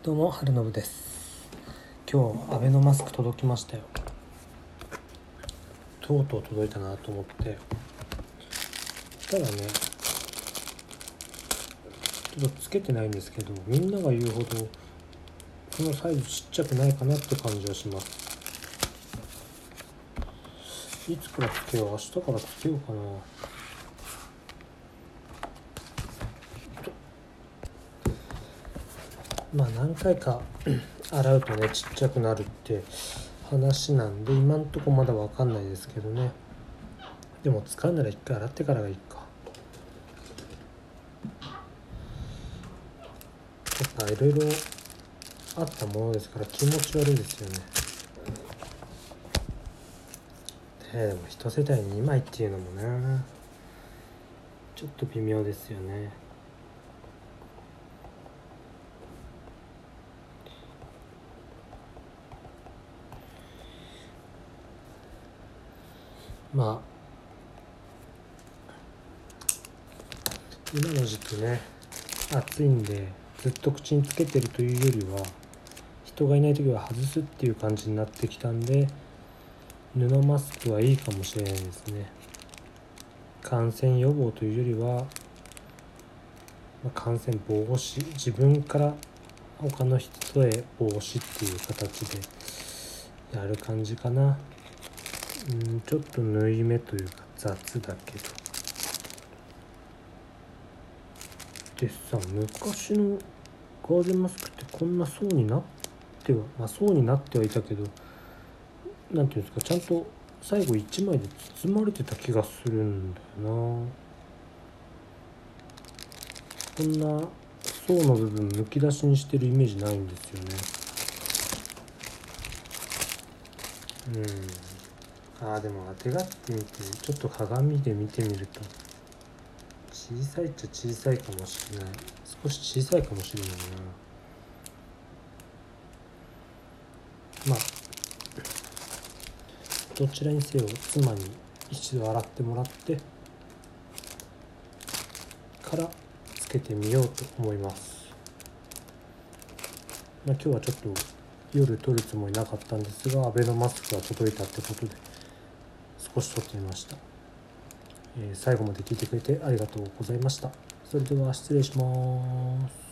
どうも春信です。今日アベノマスク届きましたよ。とうとう届いたなと思って。ただねちょっとつけてないんですけどみんなが言うほどこのサイズちっちゃくないかなって感じはします。いつからつけよう明日からつけようかな。まあ何回か 洗うとねちっちゃくなるって話なんで今んとこまだ分かんないですけどね。でも使うなら一回洗ってからがいいか。やっぱいろいろあったものですから気持ち悪いですよね。でも一世帯に2枚っていうのもねちょっと微妙ですよね。まあ今の時期ね暑いんでずっと口につけてるというよりは人がいない時は外すっていう感じになってきたんで布マスクはいいかもしれないですね。感染予防というよりは、ま感染防止自分から他の人へ防止っていう形でやる感じかな。うんちょっと縫い目というか雑だけど。でさ昔のガーゼンマスクってこんな層になってはまあ層になってはいたけど何ていうんですかちゃんと最後1枚で包まれてた気がするんだよな。こんな層の部分むき出しにしてるイメージないんですよね。うん。ああでもあてがってみてちょっと鏡で見てみると。小さいっちゃ小さいかもしれない。少し小さいかもしれないな。まあどちらにせよ妻に一度洗ってもらってからつけてみようと思います、まあ、今日はちょっと夜撮るつもりなかったんですがアベノマスクが届いたってことで。少し撮ってみました、えー最後まで聞いてくれてありがとうございました。それでは失礼します。